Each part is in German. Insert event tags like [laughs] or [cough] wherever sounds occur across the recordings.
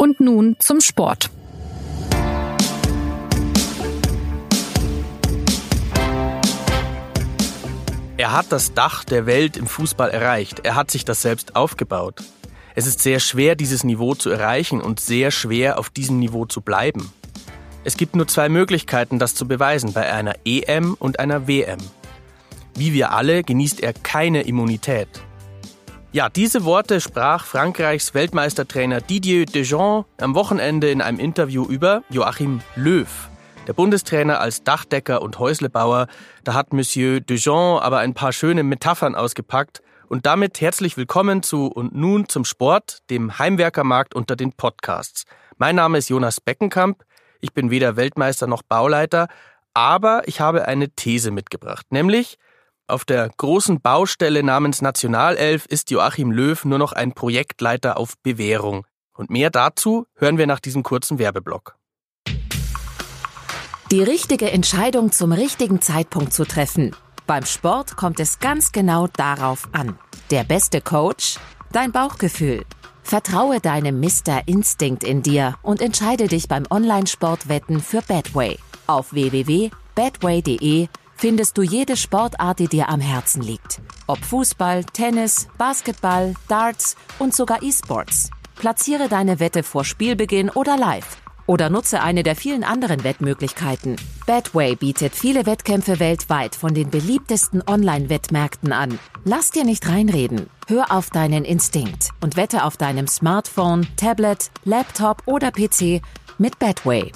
Und nun zum Sport. Er hat das Dach der Welt im Fußball erreicht. Er hat sich das selbst aufgebaut. Es ist sehr schwer, dieses Niveau zu erreichen und sehr schwer, auf diesem Niveau zu bleiben. Es gibt nur zwei Möglichkeiten, das zu beweisen, bei einer EM und einer WM. Wie wir alle genießt er keine Immunität. Ja, diese Worte sprach Frankreichs Weltmeistertrainer Didier Deschamps am Wochenende in einem Interview über Joachim Löw. Der Bundestrainer als Dachdecker und Häuslebauer, da hat Monsieur Deschamps aber ein paar schöne Metaphern ausgepackt. Und damit herzlich willkommen zu Und nun zum Sport, dem Heimwerkermarkt unter den Podcasts. Mein Name ist Jonas Beckenkamp. Ich bin weder Weltmeister noch Bauleiter, aber ich habe eine These mitgebracht, nämlich auf der großen Baustelle namens Nationalelf ist Joachim Löw nur noch ein Projektleiter auf Bewährung. Und mehr dazu hören wir nach diesem kurzen Werbeblock. Die richtige Entscheidung zum richtigen Zeitpunkt zu treffen. Beim Sport kommt es ganz genau darauf an. Der beste Coach? Dein Bauchgefühl. Vertraue deinem Mr. Instinct in dir und entscheide dich beim Online-Sportwetten für Badway. Auf www.badway.de findest du jede Sportart, die dir am Herzen liegt. Ob Fußball, Tennis, Basketball, Darts und sogar E-Sports. Platziere deine Wette vor Spielbeginn oder live. Oder nutze eine der vielen anderen Wettmöglichkeiten. Betway bietet viele Wettkämpfe weltweit von den beliebtesten Online-Wettmärkten an. Lass dir nicht reinreden. Hör auf deinen Instinkt und wette auf deinem Smartphone, Tablet, Laptop oder PC mit Betway.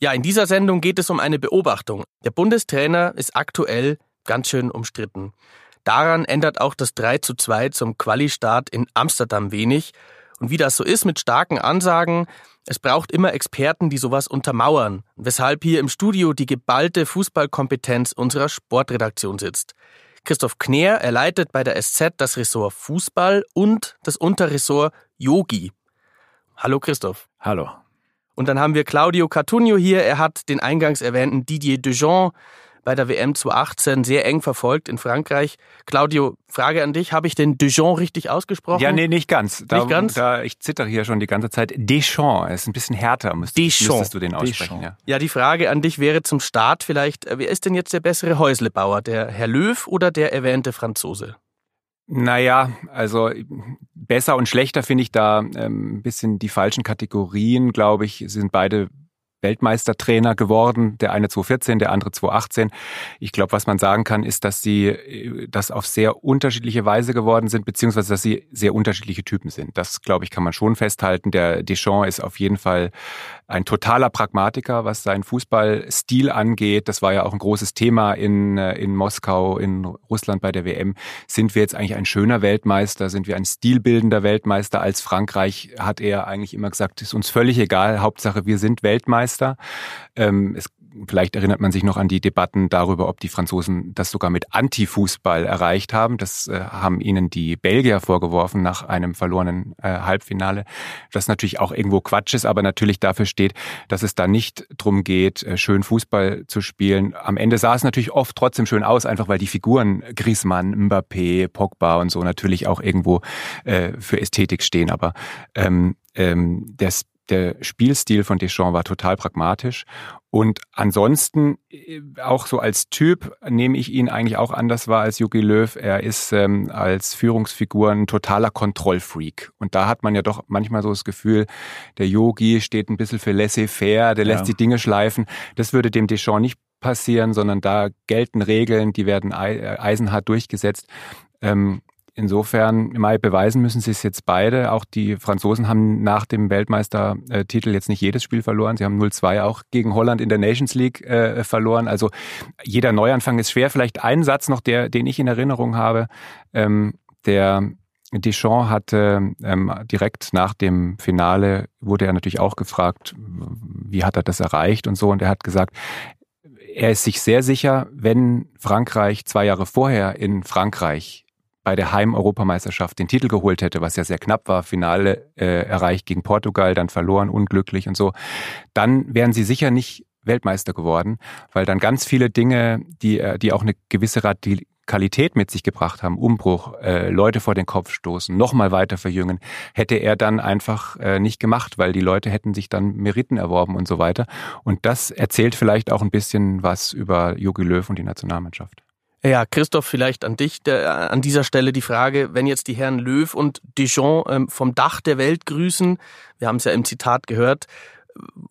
Ja, in dieser Sendung geht es um eine Beobachtung. Der Bundestrainer ist aktuell ganz schön umstritten. Daran ändert auch das 3 zu 2 zum Quali-Start in Amsterdam wenig. Und wie das so ist mit starken Ansagen, es braucht immer Experten, die sowas untermauern, weshalb hier im Studio die geballte Fußballkompetenz unserer Sportredaktion sitzt. Christoph Kner, er leitet bei der SZ das Ressort Fußball und das Unterressort Yogi. Hallo Christoph. Hallo. Und dann haben wir Claudio Cartunio hier. Er hat den eingangs erwähnten Didier Dejean bei der WM 2018 sehr eng verfolgt in Frankreich. Claudio, Frage an dich. Habe ich den Dejean richtig ausgesprochen? Ja, nee, nicht ganz. Da, nicht ganz? Da, ich zittere hier schon die ganze Zeit. Deschamps ist ein bisschen härter, müsstest, müsstest du den aussprechen. Ja. ja, die Frage an dich wäre zum Start vielleicht, äh, wer ist denn jetzt der bessere Häuslebauer? Der Herr Löw oder der erwähnte Franzose? Naja, also besser und schlechter finde ich da ähm, ein bisschen die falschen Kategorien, glaube ich, sind beide Weltmeistertrainer geworden, der eine 2014, der andere 2018. Ich glaube, was man sagen kann, ist, dass sie äh, das auf sehr unterschiedliche Weise geworden sind, beziehungsweise dass sie sehr unterschiedliche Typen sind. Das, glaube ich, kann man schon festhalten. Der Deschamps ist auf jeden Fall ein totaler Pragmatiker, was seinen Fußballstil angeht. Das war ja auch ein großes Thema in, äh, in Moskau, in Russland bei der WM. Sind wir jetzt eigentlich ein schöner Weltmeister? Sind wir ein stilbildender Weltmeister als Frankreich? Hat er eigentlich immer gesagt, ist uns völlig egal. Hauptsache, wir sind Weltmeister. Weltmeister. Ähm, es Vielleicht erinnert man sich noch an die Debatten darüber, ob die Franzosen das sogar mit Anti-Fußball erreicht haben. Das äh, haben ihnen die Belgier vorgeworfen nach einem verlorenen äh, Halbfinale. Das natürlich auch irgendwo Quatsch ist, aber natürlich dafür steht, dass es da nicht drum geht, äh, schön Fußball zu spielen. Am Ende sah es natürlich oft trotzdem schön aus, einfach weil die Figuren Griezmann, Mbappé, Pogba und so natürlich auch irgendwo äh, für Ästhetik stehen. Aber ähm, ähm, das der Spielstil von Deschamps war total pragmatisch. Und ansonsten, äh, auch so als Typ, nehme ich ihn eigentlich auch anders wahr als Jogi Löw. Er ist ähm, als Führungsfigur ein totaler Kontrollfreak. Und da hat man ja doch manchmal so das Gefühl, der Yogi steht ein bisschen für laissez-faire, der lässt ja. die Dinge schleifen. Das würde dem Deschamps nicht passieren, sondern da gelten Regeln, die werden äh, eisenhart durchgesetzt. Ähm, Insofern, Mai beweisen müssen sie es jetzt beide. Auch die Franzosen haben nach dem Weltmeistertitel jetzt nicht jedes Spiel verloren. Sie haben 0-2 auch gegen Holland in der Nations League äh, verloren. Also jeder Neuanfang ist schwer. Vielleicht ein Satz noch, der, den ich in Erinnerung habe. Ähm, der Deschamps hatte ähm, direkt nach dem Finale wurde er natürlich auch gefragt, wie hat er das erreicht und so. Und er hat gesagt, er ist sich sehr sicher, wenn Frankreich zwei Jahre vorher in Frankreich bei der Heim-Europameisterschaft den Titel geholt hätte, was ja sehr knapp war, Finale äh, erreicht gegen Portugal, dann verloren, unglücklich und so, dann wären sie sicher nicht Weltmeister geworden, weil dann ganz viele Dinge, die, äh, die auch eine gewisse Qualität mit sich gebracht haben, Umbruch, äh, Leute vor den Kopf stoßen, nochmal weiter verjüngen, hätte er dann einfach äh, nicht gemacht, weil die Leute hätten sich dann Meriten erworben und so weiter. Und das erzählt vielleicht auch ein bisschen was über Jogi Löw und die Nationalmannschaft. Ja, Christoph, vielleicht an dich der, an dieser Stelle die Frage, wenn jetzt die Herren Löw und Dijon ähm, vom Dach der Welt grüßen, wir haben es ja im Zitat gehört,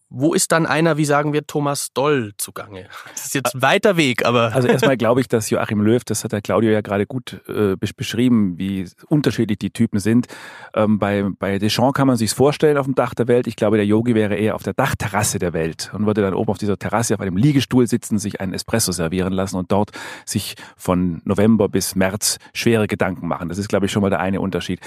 wo ist dann einer, wie sagen wir, Thomas Doll zugange? [laughs] Das ist jetzt ein weiter Weg, aber. Also [laughs] erstmal glaube ich, dass Joachim Löw, das hat der Claudio ja gerade gut äh, beschrieben, wie unterschiedlich die Typen sind. Ähm, bei, bei Deschamps kann man sich vorstellen auf dem Dach der Welt. Ich glaube, der Yogi wäre eher auf der Dachterrasse der Welt und würde dann oben auf dieser Terrasse auf einem Liegestuhl sitzen, sich einen Espresso servieren lassen und dort sich von November bis März schwere Gedanken machen. Das ist, glaube ich, schon mal der eine Unterschied.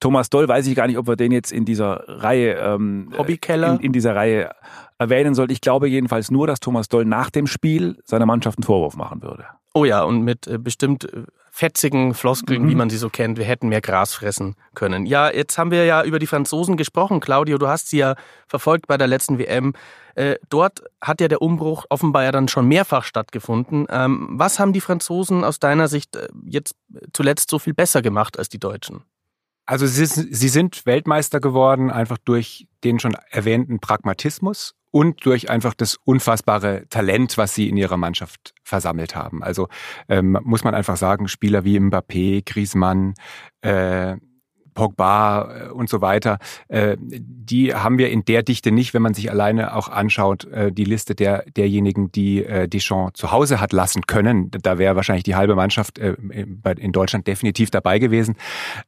Thomas Doll weiß ich gar nicht, ob wir den jetzt in dieser Reihe, ähm, Hobbykeller, in, in dieser Reihe erwähnen soll. Ich glaube jedenfalls nur, dass Thomas Doll nach dem Spiel seiner Mannschaft einen Vorwurf machen würde. Oh ja, und mit äh, bestimmt äh, fetzigen Floskeln, mhm. wie man sie so kennt. Wir hätten mehr Gras fressen können. Ja, jetzt haben wir ja über die Franzosen gesprochen. Claudio, du hast sie ja verfolgt bei der letzten WM. Äh, dort hat ja der Umbruch offenbar ja dann schon mehrfach stattgefunden. Ähm, was haben die Franzosen aus deiner Sicht jetzt zuletzt so viel besser gemacht als die Deutschen? Also sie, sie sind Weltmeister geworden, einfach durch den schon erwähnten Pragmatismus und durch einfach das unfassbare Talent, was sie in ihrer Mannschaft versammelt haben. Also ähm, muss man einfach sagen, Spieler wie Mbappé, Griezmann, äh, Pogba äh, und so weiter, äh, die haben wir in der Dichte nicht, wenn man sich alleine auch anschaut, äh, die Liste der, derjenigen, die Deschamps zu Hause hat lassen können. Da wäre wahrscheinlich die halbe Mannschaft in Deutschland definitiv dabei gewesen.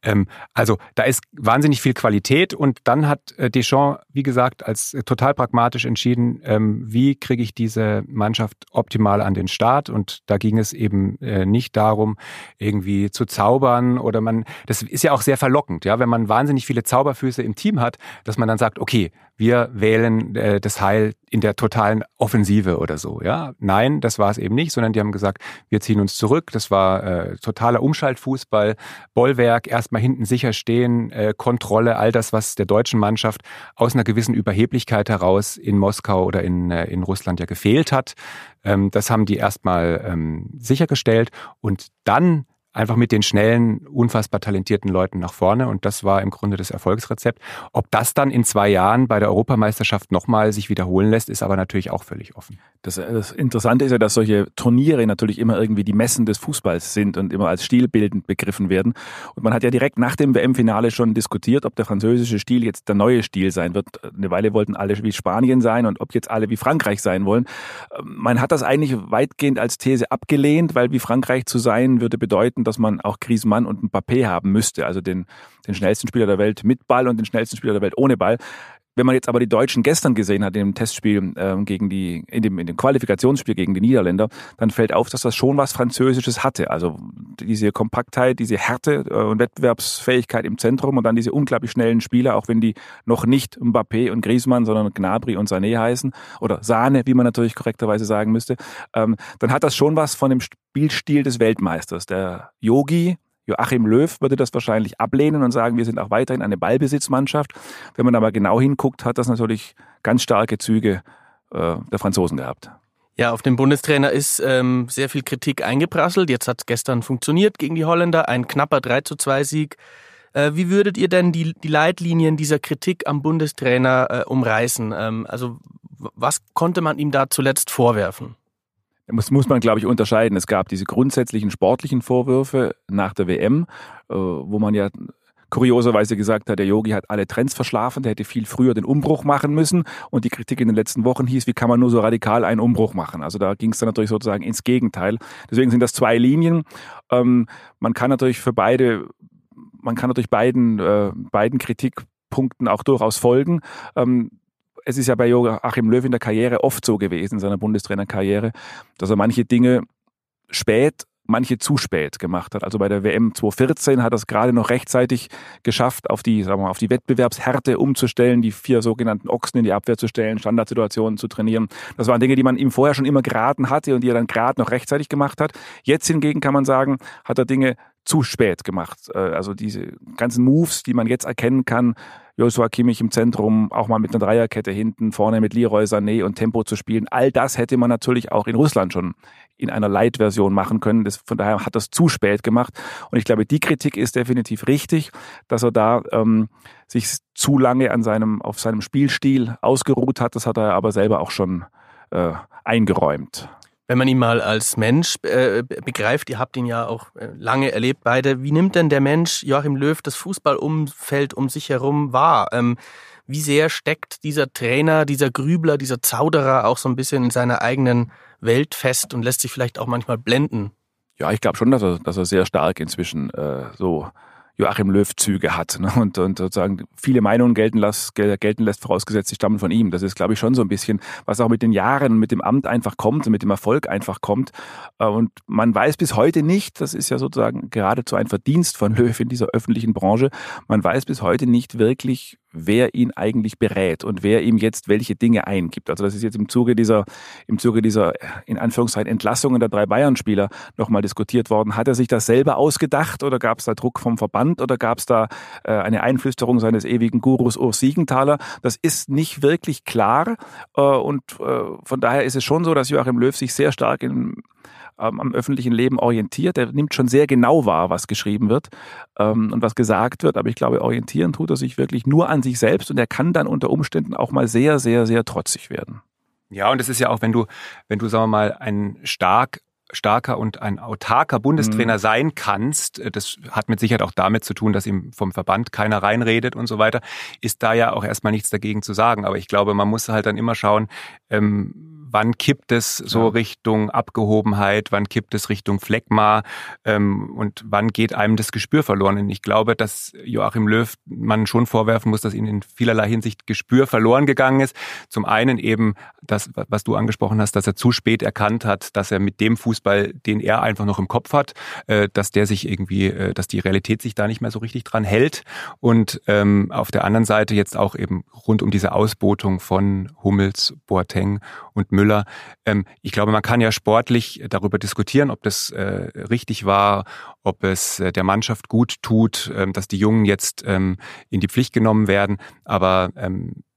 Ähm, also da ist wahnsinnig viel Qualität und dann hat Deschamps, wie gesagt, als total pragmatisch entschieden, ähm, wie kriege ich diese Mannschaft optimal an den Start und da ging es eben nicht darum, irgendwie zu zaubern oder man, das ist ja auch sehr verlockend verlockend, ja, wenn man wahnsinnig viele Zauberfüße im Team hat, dass man dann sagt, okay, wir wählen äh, das Heil in der totalen Offensive oder so, ja. Nein, das war es eben nicht, sondern die haben gesagt, wir ziehen uns zurück. Das war äh, totaler Umschaltfußball, Bollwerk, erstmal hinten sicher stehen, äh, Kontrolle, all das, was der deutschen Mannschaft aus einer gewissen Überheblichkeit heraus in Moskau oder in, äh, in Russland ja gefehlt hat. Ähm, das haben die erstmal ähm, sichergestellt und dann einfach mit den schnellen, unfassbar talentierten Leuten nach vorne. Und das war im Grunde das Erfolgsrezept. Ob das dann in zwei Jahren bei der Europameisterschaft nochmal sich wiederholen lässt, ist aber natürlich auch völlig offen. Das, das, Interessante ist ja, dass solche Turniere natürlich immer irgendwie die Messen des Fußballs sind und immer als stilbildend begriffen werden. Und man hat ja direkt nach dem WM-Finale schon diskutiert, ob der französische Stil jetzt der neue Stil sein wird. Eine Weile wollten alle wie Spanien sein und ob jetzt alle wie Frankreich sein wollen. Man hat das eigentlich weitgehend als These abgelehnt, weil wie Frankreich zu sein würde bedeuten, dass man auch Griezmann und Mbappé haben müsste, also den, den schnellsten Spieler der Welt mit Ball und den schnellsten Spieler der Welt ohne Ball. Wenn man jetzt aber die Deutschen gestern gesehen hat, im Testspiel ähm, gegen die, in dem, in dem Qualifikationsspiel gegen die Niederländer, dann fällt auf, dass das schon was Französisches hatte. Also diese Kompaktheit, diese Härte äh, und Wettbewerbsfähigkeit im Zentrum und dann diese unglaublich schnellen Spieler, auch wenn die noch nicht Mbappé und Griezmann, sondern Gnabry und Sané heißen oder Sahne, wie man natürlich korrekterweise sagen müsste, ähm, dann hat das schon was von dem Spielstil des Weltmeisters. Der Yogi, Joachim Löw würde das wahrscheinlich ablehnen und sagen, wir sind auch weiterhin eine Ballbesitzmannschaft. Wenn man aber genau hinguckt, hat das natürlich ganz starke Züge äh, der Franzosen gehabt. Ja, auf den Bundestrainer ist ähm, sehr viel Kritik eingeprasselt. Jetzt hat es gestern funktioniert gegen die Holländer, ein knapper 3 zu 2 Sieg. Äh, wie würdet ihr denn die, die Leitlinien dieser Kritik am Bundestrainer äh, umreißen? Ähm, also was konnte man ihm da zuletzt vorwerfen? Das muss man, glaube ich, unterscheiden. Es gab diese grundsätzlichen sportlichen Vorwürfe nach der WM, äh, wo man ja kurioserweise gesagt hat, der Yogi hat alle Trends verschlafen, der hätte viel früher den Umbruch machen müssen. Und die Kritik in den letzten Wochen hieß, wie kann man nur so radikal einen Umbruch machen? Also da ging es dann natürlich sozusagen ins Gegenteil. Deswegen sind das zwei Linien. Ähm, man kann natürlich für beide, man kann natürlich beiden, äh, beiden Kritikpunkten auch durchaus folgen. Ähm, es ist ja bei Joachim Löw in der Karriere oft so gewesen, in seiner Bundestrainerkarriere, dass er manche Dinge spät manche zu spät gemacht hat. Also bei der WM 2014 hat er es gerade noch rechtzeitig geschafft, auf die, sagen wir mal, auf die Wettbewerbshärte umzustellen, die vier sogenannten Ochsen in die Abwehr zu stellen, Standardsituationen zu trainieren. Das waren Dinge, die man ihm vorher schon immer geraten hatte und die er dann gerade noch rechtzeitig gemacht hat. Jetzt hingegen kann man sagen, hat er Dinge zu spät gemacht. Äh, also diese ganzen Moves, die man jetzt erkennen kann, Joshua Kimmich im Zentrum, auch mal mit einer Dreierkette hinten, vorne mit Leroy Sané und Tempo zu spielen. All das hätte man natürlich auch in Russland schon in einer Light-Version machen können. Das, von daher hat das zu spät gemacht. Und ich glaube, die Kritik ist definitiv richtig, dass er da ähm, sich zu lange an seinem, auf seinem Spielstil ausgeruht hat. Das hat er aber selber auch schon äh, eingeräumt wenn man ihn mal als Mensch äh, begreift, ihr habt ihn ja auch äh, lange erlebt beide, wie nimmt denn der Mensch Joachim Löw das Fußballumfeld um sich herum wahr? Ähm, wie sehr steckt dieser Trainer, dieser Grübler, dieser Zauderer auch so ein bisschen in seiner eigenen Welt fest und lässt sich vielleicht auch manchmal blenden? Ja, ich glaube schon, dass er, dass er sehr stark inzwischen äh, so Joachim Löw-Züge hat ne? und, und sozusagen viele Meinungen gelten, lässt, gelten lässt, vorausgesetzt, sie stammen von ihm. Das ist, glaube ich, schon so ein bisschen, was auch mit den Jahren, mit dem Amt einfach kommt und mit dem Erfolg einfach kommt. Äh, und man weiß bis heute nicht, das ist ja sozusagen geradezu ein Verdienst von [laughs] Löw in dieser öffentlichen Branche, man weiß bis heute nicht wirklich, wer ihn eigentlich berät und wer ihm jetzt welche Dinge eingibt. Also das ist jetzt im Zuge dieser, im Zuge dieser, in Anführungszeichen, Entlassungen der drei Bayern-Spieler nochmal diskutiert worden. Hat er sich das selber ausgedacht oder gab es da Druck vom Verband oder gab es da äh, eine Einflüsterung seines ewigen Gurus Urs Siegenthaler? Das ist nicht wirklich klar äh, und äh, von daher ist es schon so, dass Joachim Löw sich sehr stark in ähm, am öffentlichen Leben orientiert. Er nimmt schon sehr genau wahr, was geschrieben wird ähm, und was gesagt wird. Aber ich glaube, orientieren tut er sich wirklich nur an sich selbst und er kann dann unter Umständen auch mal sehr, sehr, sehr trotzig werden. Ja, und es ist ja auch, wenn du, wenn du, sagen wir mal, ein stark starker und ein autarker Bundestrainer mhm. sein kannst, äh, das hat mit Sicherheit auch damit zu tun, dass ihm vom Verband keiner reinredet und so weiter, ist da ja auch erstmal nichts dagegen zu sagen. Aber ich glaube, man muss halt dann immer schauen, ähm, wann kippt es so ja. Richtung Abgehobenheit, wann kippt es Richtung Phlegma ähm, und wann geht einem das Gespür verloren. Und ich glaube, dass Joachim Löw man schon vorwerfen muss, dass ihm in vielerlei Hinsicht Gespür verloren gegangen ist. Zum einen eben das, was du angesprochen hast, dass er zu spät erkannt hat, dass er mit dem Fußball, den er einfach noch im Kopf hat, äh, dass der sich irgendwie, äh, dass die Realität sich da nicht mehr so richtig dran hält. Und ähm, auf der anderen Seite jetzt auch eben rund um diese Ausbotung von Hummels, Boateng und Müller Müller. Ähm, ich glaube, man kann ja sportlich darüber diskutieren, ob das äh, richtig war, ob es äh, der Mannschaft gut tut, ähm, dass die Jungen jetzt ähm, in die Pflicht genommen werden. Aber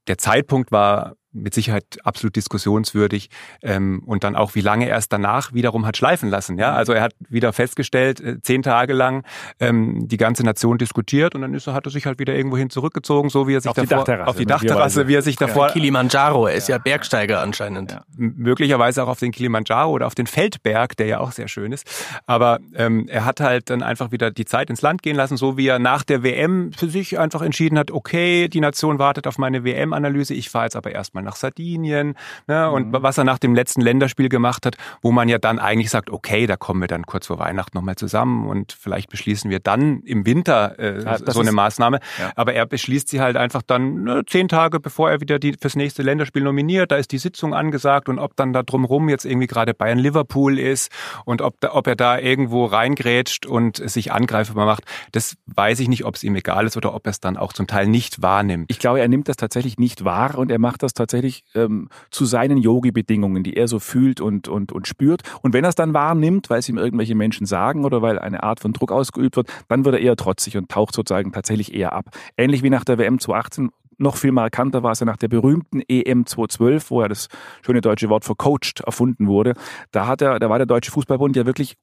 der Zeitpunkt war mit Sicherheit absolut diskussionswürdig ähm, und dann auch, wie lange er es danach wiederum hat schleifen lassen. Ja, also er hat wieder festgestellt, äh, zehn Tage lang ähm, die ganze Nation diskutiert und dann ist er, hat er sich halt wieder irgendwohin zurückgezogen, so wie er sich auf davor die auf die Dachterrasse, wie er sich davor ja, Kilimanjaro, er ist ja, ja Bergsteiger anscheinend. Ja. Möglicherweise auch auf den Kilimanjaro oder auf den Feldberg, der ja auch sehr schön ist. Aber ähm, er hat halt dann einfach wieder die Zeit ins Land gehen lassen, so wie er nach der WM für sich einfach entschieden hat, okay, die Nation wartet auf meine WM-Analyse, ich fahre jetzt aber erstmal mal nach Sardinien ne, und mhm. was er nach dem letzten Länderspiel gemacht hat, wo man ja dann eigentlich sagt, okay, da kommen wir dann kurz vor Weihnachten nochmal zusammen und vielleicht beschließen wir dann im Winter äh, ja, so eine ist, Maßnahme. Ja. Aber er beschließt sie halt einfach dann ne, zehn Tage, bevor er wieder die, fürs nächste Länderspiel nominiert. Da ist die Sitzung angesagt und ob dann da drumherum jetzt irgendwie gerade Bayern Liverpool ist und ob, da, ob er da irgendwo reingrätscht und sich angreifbar macht, das weiß ich nicht, ob es ihm egal ist oder ob er es dann auch zum Teil nicht wahrnimmt. Ich glaube, er nimmt das tatsächlich nicht wahr und er macht das tatsächlich tatsächlich ähm, zu seinen Yogi-Bedingungen, die er so fühlt und, und, und spürt. Und wenn er es dann wahrnimmt, weil es ihm irgendwelche Menschen sagen oder weil eine Art von Druck ausgeübt wird, dann wird er eher trotzig und taucht sozusagen tatsächlich eher ab. Ähnlich wie nach der WM 2018 noch viel markanter war es ja nach der berühmten EM 2012, wo ja das schöne deutsche Wort für coached erfunden wurde. Da hat er, da war der Deutsche Fußballbund ja wirklich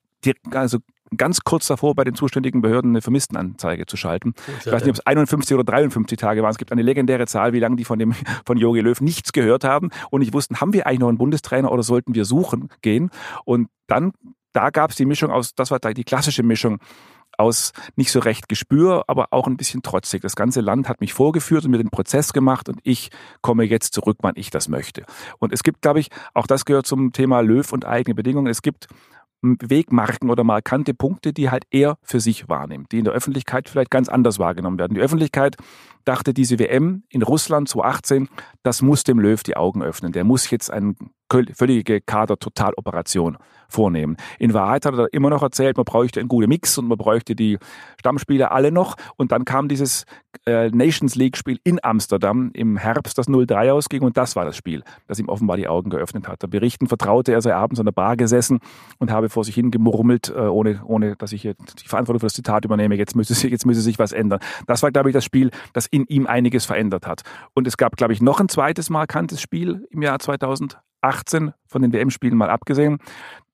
also ganz kurz davor bei den zuständigen Behörden eine Vermisstenanzeige zu schalten. Ich weiß nicht, ob es 51 oder 53 Tage waren. Es gibt eine legendäre Zahl, wie lange die von dem [laughs] von Jogi Löw nichts gehört haben und nicht wussten, haben wir eigentlich noch einen Bundestrainer oder sollten wir suchen gehen? Und dann da gab es die Mischung aus, das war die klassische Mischung aus nicht so recht Gespür, aber auch ein bisschen trotzig. Das ganze Land hat mich vorgeführt und mir den Prozess gemacht und ich komme jetzt zurück, wann ich das möchte. Und es gibt, glaube ich, auch das gehört zum Thema Löw und eigene Bedingungen. Es gibt Wegmarken oder markante Punkte, die halt er für sich wahrnimmt, die in der Öffentlichkeit vielleicht ganz anders wahrgenommen werden. Die Öffentlichkeit dachte, diese WM in Russland 2018, das muss dem Löw die Augen öffnen. Der muss jetzt eine völlige Kader-Totaloperation vornehmen. In Wahrheit hat er immer noch erzählt, man bräuchte einen guten Mix und man bräuchte die Stammspieler alle noch. Und dann kam dieses äh, Nations League-Spiel in Amsterdam im Herbst, das 0-3 ausging. Und das war das Spiel, das ihm offenbar die Augen geöffnet hat. Da berichten vertraute er sei abends an der Bar gesessen und habe vor sich hin gemurmelt, äh, ohne, ohne dass ich hier die Verantwortung für das Zitat übernehme. Jetzt müsste, sich, jetzt müsste sich was ändern. Das war, glaube ich, das Spiel, das in ihm einiges verändert hat. Und es gab, glaube ich, noch ein zweites markantes Spiel im Jahr 2018 von den WM-Spielen mal abgesehen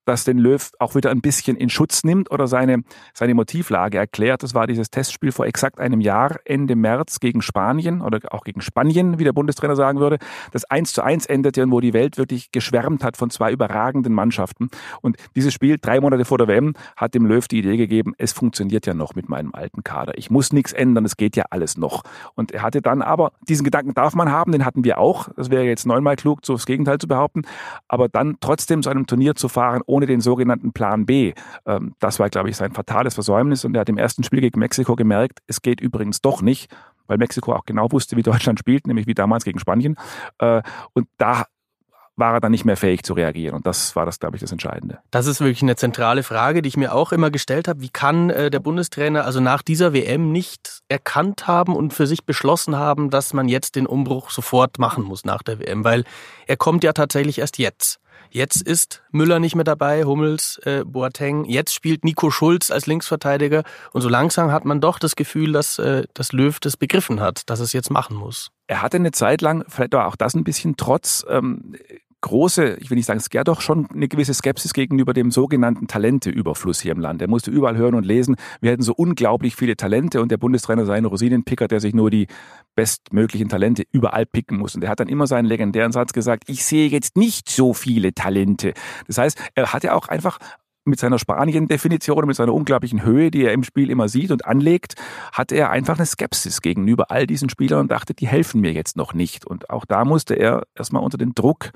das den Löw auch wieder ein bisschen in Schutz nimmt oder seine, seine Motivlage erklärt. Das war dieses Testspiel vor exakt einem Jahr, Ende März gegen Spanien oder auch gegen Spanien, wie der Bundestrainer sagen würde. Das 1 zu 1 endete und wo die Welt wirklich geschwärmt hat von zwei überragenden Mannschaften. Und dieses Spiel, drei Monate vor der WM, hat dem Löw die Idee gegeben, es funktioniert ja noch mit meinem alten Kader. Ich muss nichts ändern, es geht ja alles noch. Und er hatte dann aber, diesen Gedanken darf man haben, den hatten wir auch. Das wäre jetzt neunmal klug, so das Gegenteil zu behaupten. Aber dann trotzdem zu einem Turnier zu fahren, ohne den sogenannten Plan B. Ähm, das war, glaube ich, sein fatales Versäumnis und er hat im ersten Spiel gegen Mexiko gemerkt, es geht übrigens doch nicht, weil Mexiko auch genau wusste, wie Deutschland spielt, nämlich wie damals gegen Spanien. Äh, und da war er dann nicht mehr fähig zu reagieren. Und das war das, glaube ich, das Entscheidende. Das ist wirklich eine zentrale Frage, die ich mir auch immer gestellt habe. Wie kann äh, der Bundestrainer also nach dieser WM nicht erkannt haben und für sich beschlossen haben, dass man jetzt den Umbruch sofort machen muss nach der WM? Weil er kommt ja tatsächlich erst jetzt. Jetzt ist Müller nicht mehr dabei, Hummels, äh, Boateng. Jetzt spielt Nico Schulz als Linksverteidiger. Und so langsam hat man doch das Gefühl, dass, äh, dass Löw das begriffen hat, dass es jetzt machen muss. Er hatte eine Zeit lang, vielleicht war auch das ein bisschen trotz, ähm, große, ich will nicht sagen, es gab doch schon eine gewisse Skepsis gegenüber dem sogenannten Talenteüberfluss hier im Land. Er musste überall hören und lesen, wir hätten so unglaublich viele Talente und der Bundestrainer sei ein Rosinenpicker, der sich nur die bestmöglichen Talente überall picken muss. Und er hat dann immer seinen legendären Satz gesagt, ich sehe jetzt nicht so viele Talente. Das heißt, er hatte auch einfach mit seiner Spanien-Definition, mit seiner unglaublichen Höhe, die er im Spiel immer sieht und anlegt, hatte er einfach eine Skepsis gegenüber all diesen Spielern und dachte, die helfen mir jetzt noch nicht. Und auch da musste er erstmal unter den Druck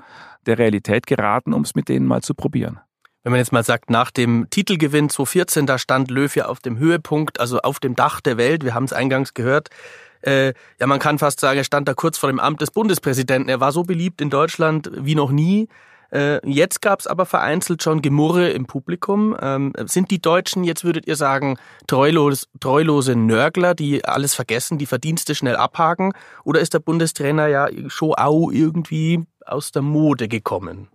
der Realität geraten, um es mit denen mal zu probieren. Wenn man jetzt mal sagt, nach dem Titelgewinn 2014, da stand Löw ja auf dem Höhepunkt, also auf dem Dach der Welt. Wir haben es eingangs gehört. Äh, ja, man kann fast sagen, er stand da kurz vor dem Amt des Bundespräsidenten. Er war so beliebt in Deutschland wie noch nie. Äh, jetzt gab es aber vereinzelt schon Gemurre im Publikum. Ähm, sind die Deutschen, jetzt würdet ihr sagen, treulos, treulose Nörgler, die alles vergessen, die Verdienste schnell abhaken? Oder ist der Bundestrainer ja schon auch irgendwie aus der Mode gekommen?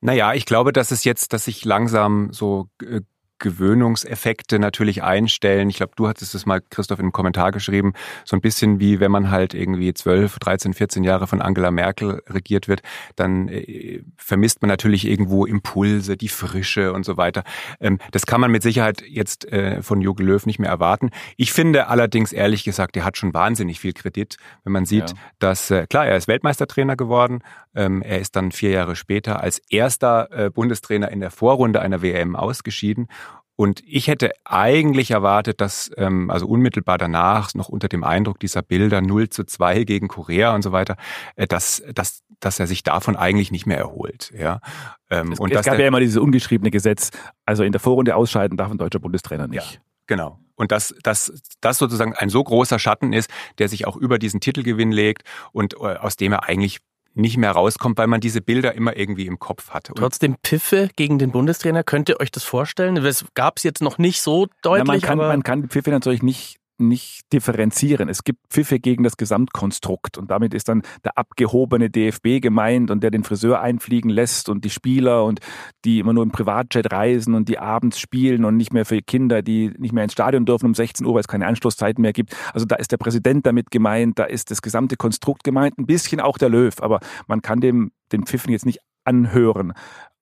Naja, ich glaube, dass es jetzt, dass sich langsam so äh, Gewöhnungseffekte natürlich einstellen. Ich glaube, du hattest es mal, Christoph, in einem Kommentar geschrieben, so ein bisschen wie wenn man halt irgendwie 12, 13, 14 Jahre von Angela Merkel regiert wird, dann äh, vermisst man natürlich irgendwo Impulse, die Frische und so weiter. Ähm, das kann man mit Sicherheit jetzt äh, von Jogi Löw nicht mehr erwarten. Ich finde allerdings, ehrlich gesagt, er hat schon wahnsinnig viel Kredit, wenn man sieht, ja. dass, äh, klar, er ist Weltmeistertrainer geworden, ähm, er ist dann vier Jahre später als erster äh, Bundestrainer in der Vorrunde einer WM ausgeschieden und ich hätte eigentlich erwartet, dass ähm, also unmittelbar danach, noch unter dem Eindruck dieser Bilder 0 zu 2 gegen Korea und so weiter, äh, dass, dass, dass er sich davon eigentlich nicht mehr erholt. Ja. Ähm, es, und es gab ja immer dieses ungeschriebene Gesetz, also in der Vorrunde ausscheiden darf ein deutscher Bundestrainer nicht. Ja, genau. Und dass, dass das sozusagen ein so großer Schatten ist, der sich auch über diesen Titelgewinn legt und äh, aus dem er eigentlich nicht mehr rauskommt, weil man diese Bilder immer irgendwie im Kopf hat. Und Trotzdem Piffe gegen den Bundestrainer, könnt ihr euch das vorstellen? Es gab es jetzt noch nicht so deutlich. Ja, man, kann, man kann Pfiffe natürlich nicht nicht differenzieren. Es gibt Pfiffe gegen das Gesamtkonstrukt und damit ist dann der abgehobene DFB gemeint und der den Friseur einfliegen lässt und die Spieler und die immer nur im Privatjet reisen und die abends spielen und nicht mehr für Kinder, die nicht mehr ins Stadion dürfen um 16 Uhr, weil es keine Anstoßzeiten mehr gibt. Also da ist der Präsident damit gemeint, da ist das gesamte Konstrukt gemeint, ein bisschen auch der Löw, aber man kann dem den Pfiffen jetzt nicht anhören.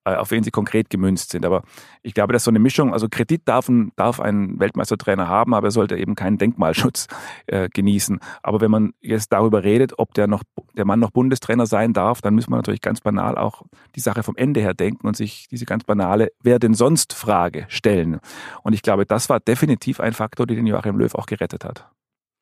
Äh, auf wen sie konkret gemünzt sind. Aber ich glaube, dass so eine Mischung, also Kredit darf ein, darf ein Weltmeistertrainer haben, aber er sollte eben keinen Denkmalschutz äh, genießen. Aber wenn man jetzt darüber redet, ob der noch, der Mann noch Bundestrainer sein darf, dann müssen wir natürlich ganz banal auch die Sache vom Ende her denken und sich diese ganz banale Wer denn sonst Frage stellen. Und ich glaube, das war definitiv ein Faktor, der den Joachim Löw auch gerettet hat.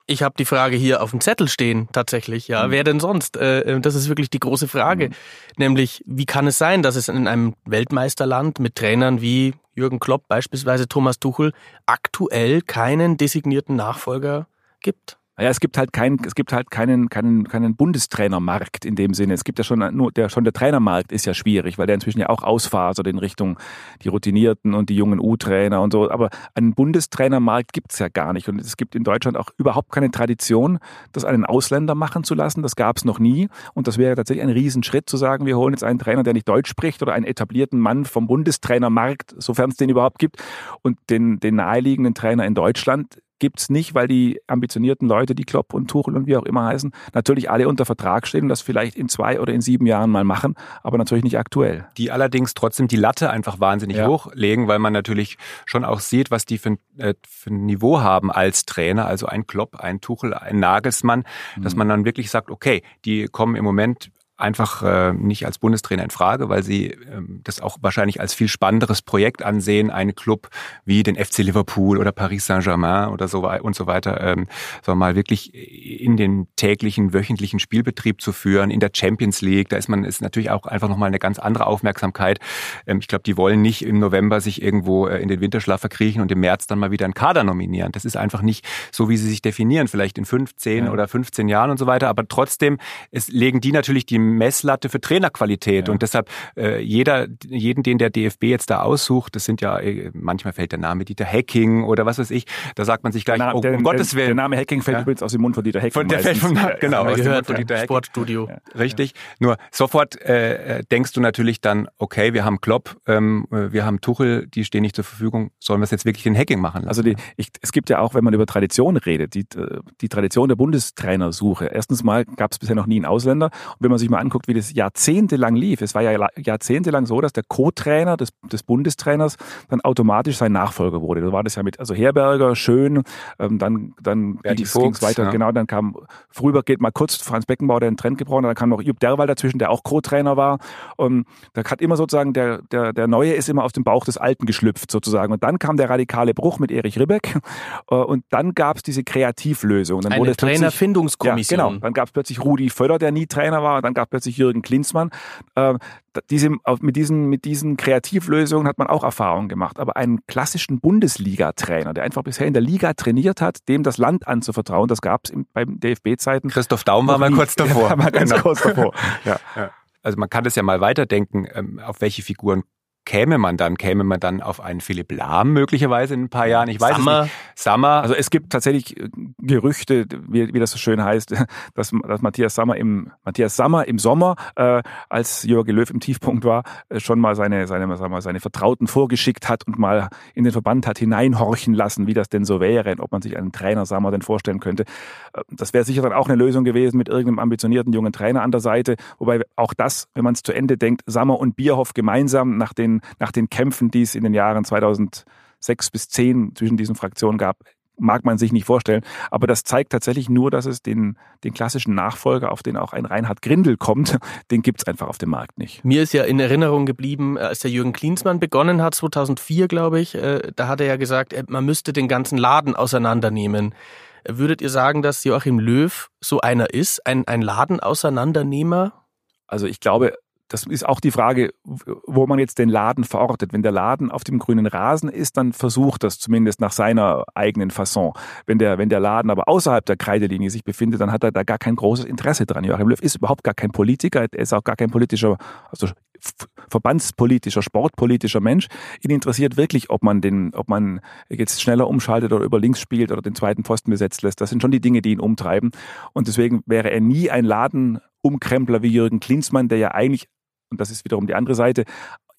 Ich habe die Frage hier auf dem Zettel stehen, tatsächlich. Ja, mhm. wer denn sonst? Äh, äh, das ist wirklich die große Frage. Mhm. Nämlich, wie kann es sein, dass es in einem Weltmeisterland mit Trainern wie Jürgen Klopp, beispielsweise Thomas Tuchel, aktuell keinen designierten Nachfolger gibt? Ja, es gibt halt keinen, es gibt halt keinen, keinen, keinen Bundestrainermarkt in dem Sinne. Es gibt ja schon nur der schon der Trainermarkt ist ja schwierig, weil der inzwischen ja auch ausfasert in Richtung die Routinierten und die jungen U-Trainer und so. Aber einen Bundestrainermarkt gibt's ja gar nicht und es gibt in Deutschland auch überhaupt keine Tradition, das einen Ausländer machen zu lassen. Das gab's noch nie und das wäre tatsächlich ein Riesenschritt zu sagen, wir holen jetzt einen Trainer, der nicht Deutsch spricht oder einen etablierten Mann vom Bundestrainermarkt, sofern es den überhaupt gibt, und den den naheliegenden Trainer in Deutschland gibt's nicht, weil die ambitionierten Leute, die Klopp und Tuchel und wie auch immer heißen, natürlich alle unter Vertrag stehen und das vielleicht in zwei oder in sieben Jahren mal machen, aber natürlich nicht aktuell. Die allerdings trotzdem die Latte einfach wahnsinnig ja. hochlegen, weil man natürlich schon auch sieht, was die für, äh, für ein Niveau haben als Trainer, also ein Klopp, ein Tuchel, ein Nagelsmann, mhm. dass man dann wirklich sagt, okay, die kommen im Moment einfach äh, nicht als Bundestrainer in Frage, weil sie ähm, das auch wahrscheinlich als viel spannenderes Projekt ansehen, einen Club wie den FC Liverpool oder Paris Saint-Germain oder so und so weiter, ähm, so mal wirklich in den täglichen, wöchentlichen Spielbetrieb zu führen, in der Champions League, da ist man ist natürlich auch einfach nochmal eine ganz andere Aufmerksamkeit. Ähm, ich glaube, die wollen nicht im November sich irgendwo äh, in den Winterschlaf verkriechen und im März dann mal wieder einen Kader nominieren. Das ist einfach nicht so, wie sie sich definieren, vielleicht in 15 ja. oder 15 Jahren und so weiter, aber trotzdem, es legen die natürlich die Messlatte für Trainerqualität. Ja. Und deshalb äh, jeder, jeden, den der DFB jetzt da aussucht, das sind ja, äh, manchmal fällt der Name Dieter Hacking oder was weiß ich, da sagt man sich gleich, Name, oh, der, um Gottes Willen. Der Name Hacking fällt ja. übrigens aus dem Mund von Dieter Hacking. Von der fällt vom, genau, aus dem Mund von Dieter Hacking. Sportstudio. Richtig. Nur sofort äh, denkst du natürlich dann, okay, wir haben Klopp, ähm, wir haben Tuchel, die stehen nicht zur Verfügung, sollen wir es jetzt wirklich den Hacking machen lassen? Also die, ich, es gibt ja auch, wenn man über Tradition redet, die, die Tradition der Bundestrainersuche. Erstens mal gab es bisher noch nie einen Ausländer. Und wenn man sich mal anguckt, wie das jahrzehntelang lief, es war ja jahrzehntelang so, dass der Co-Trainer des, des Bundestrainers dann automatisch sein Nachfolger wurde. Da war das ja mit, also Herberger, Schön, ähm, dann, dann ging es weiter, ja. genau, dann kam, vorübergehend mal kurz Franz Beckenbauer, der einen Trend gebrochen hat, dann kam noch Jupp Derwald dazwischen, der auch Co-Trainer war. Und da hat immer sozusagen, der, der, der Neue ist immer auf den Bauch des Alten geschlüpft sozusagen. Und dann kam der radikale Bruch mit Erich Ribbeck [laughs] äh, und dann gab es diese Kreativlösung. Dann Eine Trainerfindungskommission. Ja, genau. Dann gab es plötzlich Rudi Völler, der nie Trainer war, und dann gab es plötzlich Jürgen Klinsmann. Äh, diese, mit, diesen, mit diesen Kreativlösungen hat man auch Erfahrungen gemacht. Aber einen klassischen Bundesliga-Trainer, der einfach bisher in der Liga trainiert hat, dem das Land anzuvertrauen, das gab es beim DFB-Zeiten. Christoph Daum war mal kurz davor. [laughs] war mal ganz genau. kurz davor. [laughs] ja. ja. Also man kann das ja mal weiterdenken, ähm, auf welche Figuren käme man dann? Käme man dann auf einen Philipp Lahm möglicherweise in ein paar Jahren? Ich weiß Summer. es nicht. Summer. Also es gibt tatsächlich äh, Gerüchte, wie, wie das so schön heißt, [laughs] dass, dass Matthias Sammer im Matthias Sammer im Sommer, äh, als Jörg Löw im Tiefpunkt war, äh, schon mal seine seine sagen wir, seine Vertrauten vorgeschickt hat und mal in den Verband hat hineinhorchen lassen, wie das denn so wäre, ob man sich einen Trainer Sammer denn vorstellen könnte. Äh, das wäre sicher dann auch eine Lösung gewesen mit irgendeinem ambitionierten jungen Trainer an der Seite, wobei auch das, wenn man es zu Ende denkt, Sammer und Bierhoff gemeinsam nach den nach den Kämpfen, die es in den Jahren 2006 bis 10 zwischen diesen Fraktionen gab, mag man sich nicht vorstellen. Aber das zeigt tatsächlich nur, dass es den, den klassischen Nachfolger, auf den auch ein Reinhard Grindel kommt, [laughs] den gibt es einfach auf dem Markt nicht. Mir ist ja in Erinnerung geblieben, als der Jürgen Klinsmann begonnen hat, 2004, glaube ich, äh, da hat er ja gesagt, äh, man müsste den ganzen Laden auseinandernehmen. Würdet ihr sagen, dass Joachim Löw so einer ist, ein, ein Ladenauseinandernehmer? Also ich glaube, das ist auch die Frage, wo man jetzt den Laden verortet. Wenn der Laden auf dem grünen Rasen ist, dann versucht das zumindest nach seiner eigenen Fasson. Wenn der, wenn der Laden aber außerhalb der Kreidelinie sich befindet, dann hat er da gar kein großes Interesse dran. Joachim Löw ist überhaupt gar kein Politiker, er ist auch gar kein politischer, also verbandspolitischer, sportpolitischer Mensch. Ihn interessiert wirklich, ob man den, ob man jetzt schneller umschaltet oder über links spielt oder den zweiten Posten besetzt lässt. Das sind schon die Dinge, die ihn umtreiben. Und deswegen wäre er nie ein Ladenumkrempler wie Jürgen Klinsmann, der ja eigentlich und das ist wiederum die andere Seite,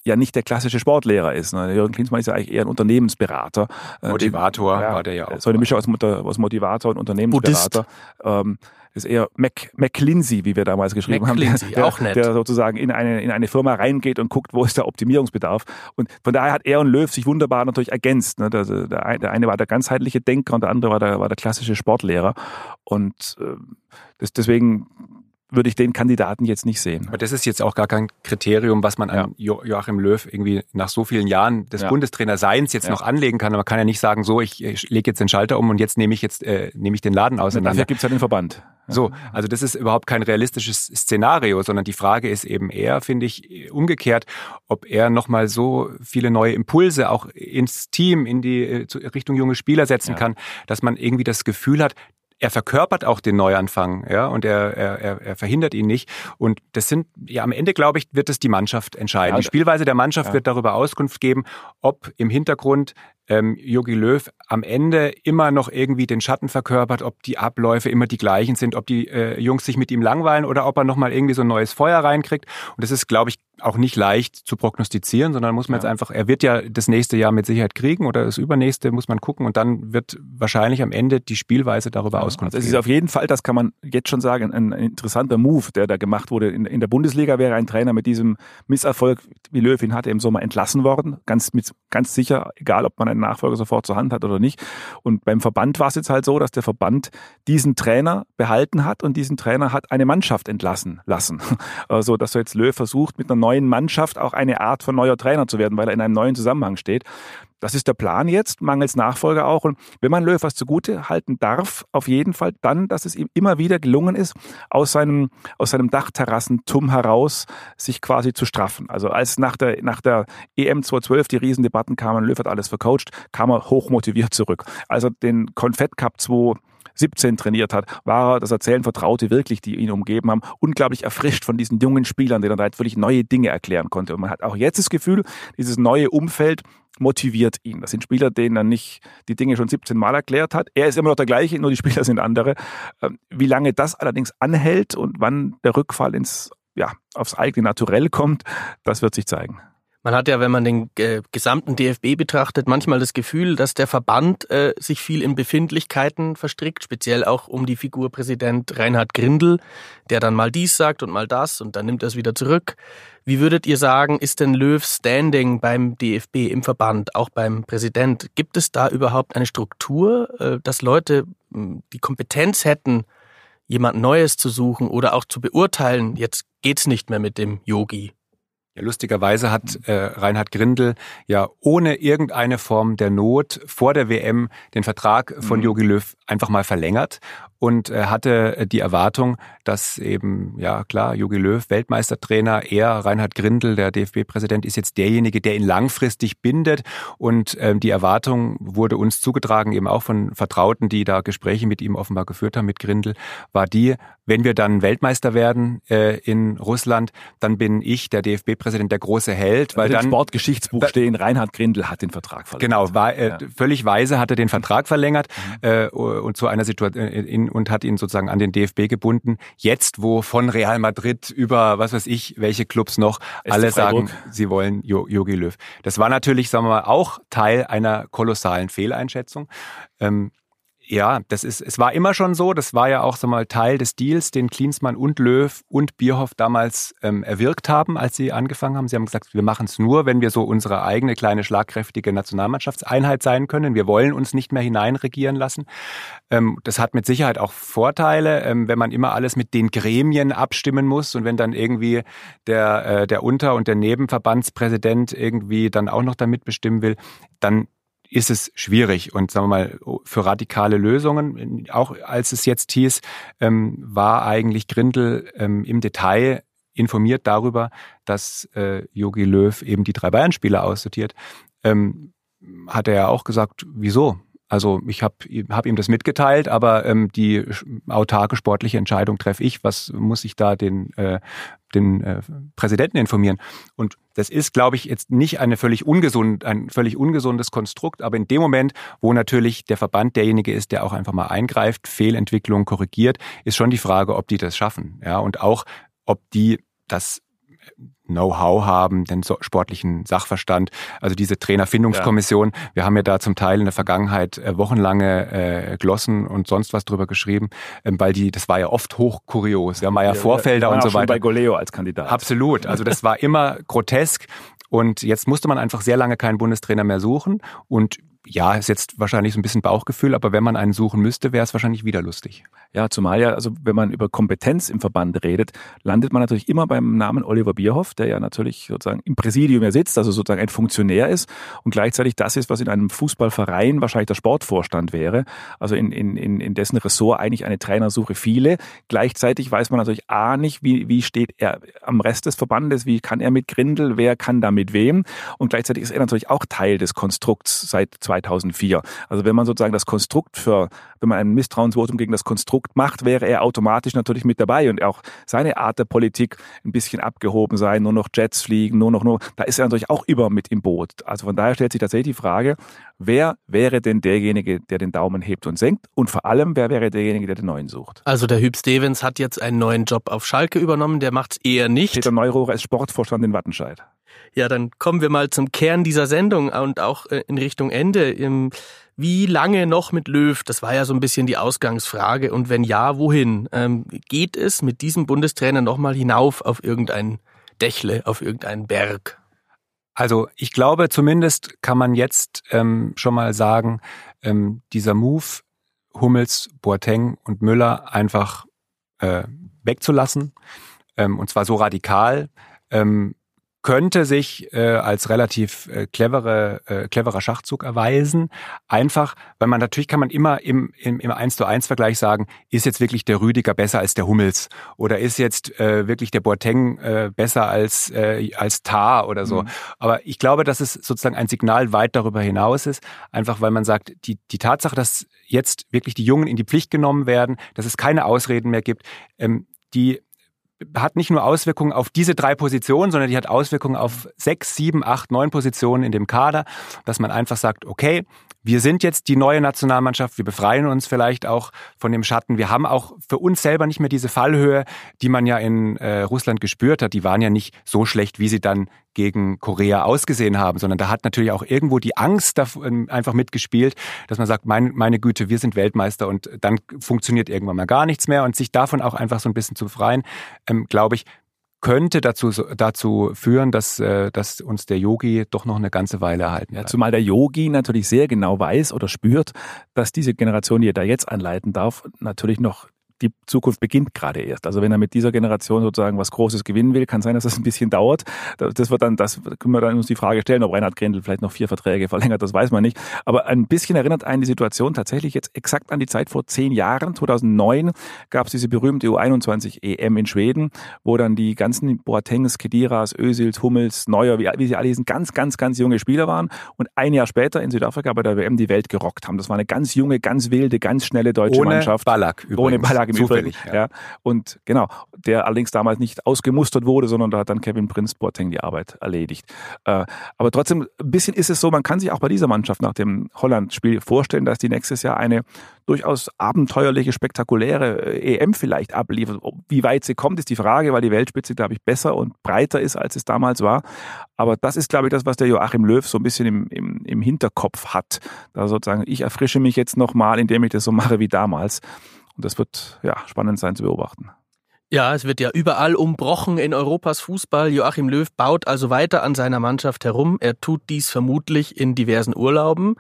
ja nicht der klassische Sportlehrer ist. Ne? Jürgen Klinsmann ist ja eigentlich eher ein Unternehmensberater. Äh, Motivator ja, war der ja auch. So eine Mischung aus, aus Motivator und Unternehmensberater. Ähm, ist eher Mac, McClinsey, wie wir damals geschrieben McClinsey, haben, der, auch nett. der sozusagen in eine, in eine Firma reingeht und guckt, wo ist der Optimierungsbedarf. Und von daher hat er und Löw sich wunderbar natürlich ergänzt. Ne? Der, der, der eine war der ganzheitliche Denker und der andere war der, war der klassische Sportlehrer. Und äh, das, deswegen würde ich den Kandidaten jetzt nicht sehen. Aber das ist jetzt auch gar kein Kriterium, was man an jo Joachim Löw irgendwie nach so vielen Jahren des ja. Bundestrainerseins jetzt ja. noch anlegen kann. Man kann ja nicht sagen, so, ich, ich lege jetzt den Schalter um und jetzt nehme ich jetzt äh, nehme ich den Laden auseinander. Dafür gibt's ja den Verband. [laughs] So, also das ist überhaupt kein realistisches Szenario, sondern die Frage ist eben eher, finde ich, umgekehrt, ob er nochmal so viele neue Impulse auch ins Team, in die äh, Richtung junge Spieler setzen ja. kann, dass man irgendwie das Gefühl hat, er verkörpert auch den Neuanfang, ja, und er, er, er verhindert ihn nicht. Und das sind, ja, am Ende, glaube ich, wird es die Mannschaft entscheiden. Ja, die Spielweise der Mannschaft ja. wird darüber Auskunft geben, ob im Hintergrund ähm, Jogi Löw am Ende immer noch irgendwie den Schatten verkörpert, ob die Abläufe immer die gleichen sind, ob die äh, Jungs sich mit ihm langweilen oder ob er nochmal irgendwie so ein neues Feuer reinkriegt. Und das ist, glaube ich, auch nicht leicht zu prognostizieren, sondern muss man ja. jetzt einfach, er wird ja das nächste Jahr mit Sicherheit kriegen oder das übernächste muss man gucken und dann wird wahrscheinlich am Ende die Spielweise darüber ja, Auskunft also Es ist auf jeden Fall, das kann man jetzt schon sagen, ein, ein interessanter Move, der da gemacht wurde. In, in, der Bundesliga wäre ein Trainer mit diesem Misserfolg, wie Löw ihn hatte, im Sommer entlassen worden. Ganz, mit, ganz sicher, egal ob man einen Nachfolger sofort zur Hand hat oder nicht. Und beim Verband war es jetzt halt so, dass der Verband diesen Trainer behalten hat und diesen Trainer hat eine Mannschaft entlassen lassen. [laughs] Also, dass so jetzt Löw versucht, mit einer neuen Mannschaft auch eine Art von neuer Trainer zu werden, weil er in einem neuen Zusammenhang steht. Das ist der Plan jetzt, mangels Nachfolger auch. Und wenn man Löw was zugute halten darf, auf jeden Fall dann, dass es ihm immer wieder gelungen ist, aus seinem, aus seinem Dachterrassentum heraus sich quasi zu straffen. Also als nach der, nach der EM 2012 die Riesendebatten kamen, Löw hat alles vercoacht, kam er hochmotiviert zurück. Also den Confett Cup 2 17 trainiert hat, war er, das erzählen Vertraute wirklich, die ihn umgeben haben, unglaublich erfrischt von diesen jungen Spielern, denen er da völlig neue Dinge erklären konnte. Und man hat auch jetzt das Gefühl, dieses neue Umfeld motiviert ihn. Das sind Spieler, denen er nicht die Dinge schon 17 Mal erklärt hat. Er ist immer noch der gleiche, nur die Spieler [laughs] sind andere. Ähm, wie lange das allerdings anhält und wann der Rückfall ins, ja, aufs eigene Naturell kommt, das wird sich zeigen. Man hat ja, wenn man den äh, gesamten DFB betrachtet, manchmal das Gefühl, dass der Verband äh, sich viel in Befindlichkeiten verstrickt, speziell auch um die Figur Präsident Reinhard Grindel, der dann mal dies sagt und mal das und dann nimmt er es wieder zurück. Wie würdet ihr sagen, ist denn Löws Standing beim DFB im Verband, auch beim Präsident? Gibt es da überhaupt eine Struktur, äh, dass Leute hm, die Kompetenz hätten, jemand Neues zu suchen oder auch zu beurteilen, jetzt geht's nicht mehr mit dem Yogi? Ja, lustigerweise hat äh, Reinhard Grindel ja ohne irgendeine Form der Not vor der WM den Vertrag von Jogi mhm. Löw einfach mal verlängert und äh, hatte äh, die Erwartung, dass eben, ja klar, Jogi Löw, Weltmeistertrainer, er, Reinhard Grindel, der DFB-Präsident, ist jetzt derjenige, der ihn langfristig bindet. Und ähm, die Erwartung wurde uns zugetragen, eben auch von Vertrauten, die da Gespräche mit ihm offenbar geführt haben, mit Grindel, war die, wenn wir dann Weltmeister werden äh, in Russland, dann bin ich, der DFB-Präsident, der große Held. Weil dann Sportgeschichtsbuch da, stehen, Reinhard Grindel hat den Vertrag verlängert. Genau, war, äh, ja. völlig weise hat er den Vertrag verlängert mhm. äh, und zu einer Situation äh, in und hat ihn sozusagen an den DFB gebunden. Jetzt, wo von Real Madrid über was weiß ich, welche Clubs noch, SC alle sagen, sie wollen Jogi Löw. Das war natürlich, sagen wir mal, auch Teil einer kolossalen Fehleinschätzung. Ähm, ja, das ist, es war immer schon so, das war ja auch so mal Teil des Deals, den Klinsmann und Löw und Bierhoff damals ähm, erwirkt haben, als sie angefangen haben. Sie haben gesagt, wir machen es nur, wenn wir so unsere eigene kleine schlagkräftige Nationalmannschaftseinheit sein können. Wir wollen uns nicht mehr hineinregieren lassen. Ähm, das hat mit Sicherheit auch Vorteile, ähm, wenn man immer alles mit den Gremien abstimmen muss und wenn dann irgendwie der, äh, der Unter- und der Nebenverbandspräsident irgendwie dann auch noch damit bestimmen will, dann ist es schwierig. Und sagen wir mal, für radikale Lösungen, auch als es jetzt hieß, ähm, war eigentlich Grindel ähm, im Detail informiert darüber, dass äh, Jogi Löw eben die drei Bayern-Spieler aussortiert. Ähm, hat er ja auch gesagt, wieso? Also ich habe hab ihm das mitgeteilt, aber ähm, die autarke sportliche Entscheidung treffe ich. Was muss ich da den, äh, den äh, Präsidenten informieren? Und das ist, glaube ich, jetzt nicht eine völlig ungesund, ein völlig ungesundes Konstrukt, aber in dem Moment, wo natürlich der Verband derjenige ist, der auch einfach mal eingreift, Fehlentwicklungen korrigiert, ist schon die Frage, ob die das schaffen. Ja, und auch, ob die das Know-how haben, den sportlichen Sachverstand. Also diese Trainerfindungskommission. Ja. Wir haben ja da zum Teil in der Vergangenheit äh, wochenlange äh, Glossen und sonst was drüber geschrieben, ähm, weil die, das war ja oft hochkurios. Wir haben ja, Vorfelder und so weiter. bei Goleo als Kandidat. Absolut. Also das war immer grotesk. Und jetzt musste man einfach sehr lange keinen Bundestrainer mehr suchen. Und ja, ist jetzt wahrscheinlich so ein bisschen Bauchgefühl, aber wenn man einen suchen müsste, wäre es wahrscheinlich wieder lustig. Ja, zumal ja, also wenn man über Kompetenz im Verband redet, landet man natürlich immer beim Namen Oliver Bierhoff, der ja natürlich sozusagen im Präsidium ja sitzt, also sozusagen ein Funktionär ist und gleichzeitig das ist, was in einem Fußballverein wahrscheinlich der Sportvorstand wäre, also in, in, in, dessen Ressort eigentlich eine Trainersuche viele. Gleichzeitig weiß man natürlich A nicht, wie, wie steht er am Rest des Verbandes, wie kann er mit Grindel, wer kann da mit wem und gleichzeitig ist er natürlich auch Teil des Konstrukts seit zwei 2004. Also wenn man sozusagen das Konstrukt für, wenn man ein Misstrauensvotum gegen das Konstrukt macht, wäre er automatisch natürlich mit dabei und auch seine Art der Politik ein bisschen abgehoben sein, nur noch Jets fliegen, nur noch, nur, da ist er natürlich auch über mit im Boot. Also von daher stellt sich tatsächlich die Frage, wer wäre denn derjenige, der den Daumen hebt und senkt und vor allem, wer wäre derjenige, der den neuen sucht? Also der Hüb Stevens hat jetzt einen neuen Job auf Schalke übernommen, der macht es eher nicht. Peter Neurohrer ist Sportvorstand in Wattenscheid. Ja, dann kommen wir mal zum Kern dieser Sendung und auch äh, in Richtung Ende. Wie lange noch mit Löw? Das war ja so ein bisschen die Ausgangsfrage. Und wenn ja, wohin? Ähm, geht es mit diesem Bundestrainer nochmal hinauf auf irgendein Dächle, auf irgendeinen Berg? Also ich glaube, zumindest kann man jetzt ähm, schon mal sagen, ähm, dieser Move Hummels, Boateng und Müller einfach äh, wegzulassen, ähm, und zwar so radikal, ähm, könnte sich äh, als relativ äh, clevere, äh, cleverer Schachzug erweisen. Einfach, weil man natürlich kann man immer im, im, im 1 zu 1 Vergleich sagen, ist jetzt wirklich der Rüdiger besser als der Hummels? Oder ist jetzt äh, wirklich der Boateng äh, besser als, äh, als Tar oder so? Mhm. Aber ich glaube, dass es sozusagen ein Signal weit darüber hinaus ist. Einfach, weil man sagt, die, die Tatsache, dass jetzt wirklich die Jungen in die Pflicht genommen werden, dass es keine Ausreden mehr gibt, ähm, die hat nicht nur Auswirkungen auf diese drei Positionen, sondern die hat Auswirkungen auf sechs, sieben, acht, neun Positionen in dem Kader, dass man einfach sagt, okay, wir sind jetzt die neue Nationalmannschaft, wir befreien uns vielleicht auch von dem Schatten. Wir haben auch für uns selber nicht mehr diese Fallhöhe, die man ja in äh, Russland gespürt hat. Die waren ja nicht so schlecht, wie sie dann gegen Korea ausgesehen haben, sondern da hat natürlich auch irgendwo die Angst ähm, einfach mitgespielt, dass man sagt, mein, meine Güte, wir sind Weltmeister und dann funktioniert irgendwann mal gar nichts mehr und sich davon auch einfach so ein bisschen zu befreien, ähm, glaube ich, könnte dazu, dazu führen, dass, äh, dass uns der Yogi doch noch eine ganze Weile erhalten bleibt. Ja, zumal der Yogi natürlich sehr genau weiß oder spürt, dass diese Generation, die er da jetzt anleiten darf, natürlich noch die Zukunft beginnt gerade erst. Also wenn er mit dieser Generation sozusagen was Großes gewinnen will, kann sein, dass das ein bisschen dauert. Das wird dann, das können wir dann uns die Frage stellen, ob Reinhard Grendel vielleicht noch vier Verträge verlängert, das weiß man nicht. Aber ein bisschen erinnert einen die Situation tatsächlich jetzt exakt an die Zeit vor zehn Jahren. 2009 gab es diese berühmte U21 EM in Schweden, wo dann die ganzen Boatengs, Kediras, Özils, Hummels, Neuer, wie, wie sie alle diesen ganz, ganz, ganz junge Spieler waren und ein Jahr später in Südafrika bei der WM die Welt gerockt haben. Das war eine ganz junge, ganz wilde, ganz schnelle deutsche Ohne Mannschaft. Ballack übrigens. Ohne Ballack im Zufällig, Übrigen. Ja. ja. Und genau, der allerdings damals nicht ausgemustert wurde, sondern da hat dann Kevin Prince Boateng die Arbeit erledigt. Äh, aber trotzdem, ein bisschen ist es so, man kann sich auch bei dieser Mannschaft nach dem Holland-Spiel vorstellen, dass die nächstes Jahr eine durchaus abenteuerliche, spektakuläre äh, EM vielleicht abliefert. Wie weit sie kommt, ist die Frage, weil die Weltspitze, glaube ich, besser und breiter ist, als es damals war. Aber das ist, glaube ich, das, was der Joachim Löw so ein bisschen im, im, im Hinterkopf hat. Da sozusagen, ich erfrische mich jetzt nochmal, indem ich das so mache wie damals. Und das wird ja spannend sein zu beobachten. Ja, es wird ja überall umbrochen in Europas Fußball. Joachim Löw baut also weiter an seiner Mannschaft herum. Er tut dies vermutlich in diversen Urlauben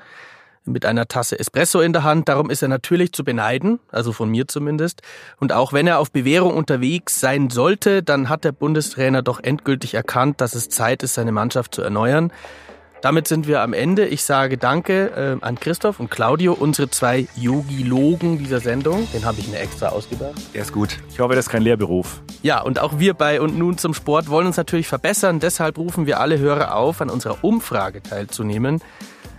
mit einer Tasse Espresso in der Hand. Darum ist er natürlich zu beneiden, also von mir zumindest. Und auch wenn er auf Bewährung unterwegs sein sollte, dann hat der Bundestrainer doch endgültig erkannt, dass es Zeit ist, seine Mannschaft zu erneuern. Damit sind wir am Ende. Ich sage Danke äh, an Christoph und Claudio, unsere zwei Yogilogen dieser Sendung. Den habe ich mir extra ausgedacht. Der ist gut. Ich hoffe, das ist kein Lehrberuf. Ja, und auch wir bei Und nun zum Sport wollen uns natürlich verbessern. Deshalb rufen wir alle Hörer auf, an unserer Umfrage teilzunehmen.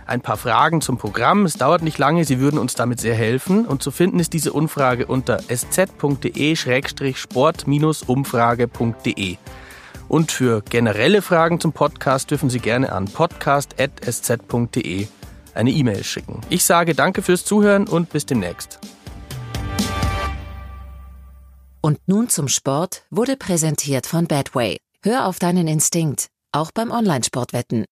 Ein paar Fragen zum Programm. Es dauert nicht lange, Sie würden uns damit sehr helfen. Und zu finden ist diese Umfrage unter sz.de-sport-umfrage.de. Und für generelle Fragen zum Podcast dürfen Sie gerne an podcast.sz.de eine E-Mail schicken. Ich sage danke fürs Zuhören und bis demnächst. Und nun zum Sport wurde präsentiert von Badway. Hör auf deinen Instinkt, auch beim Online-Sportwetten.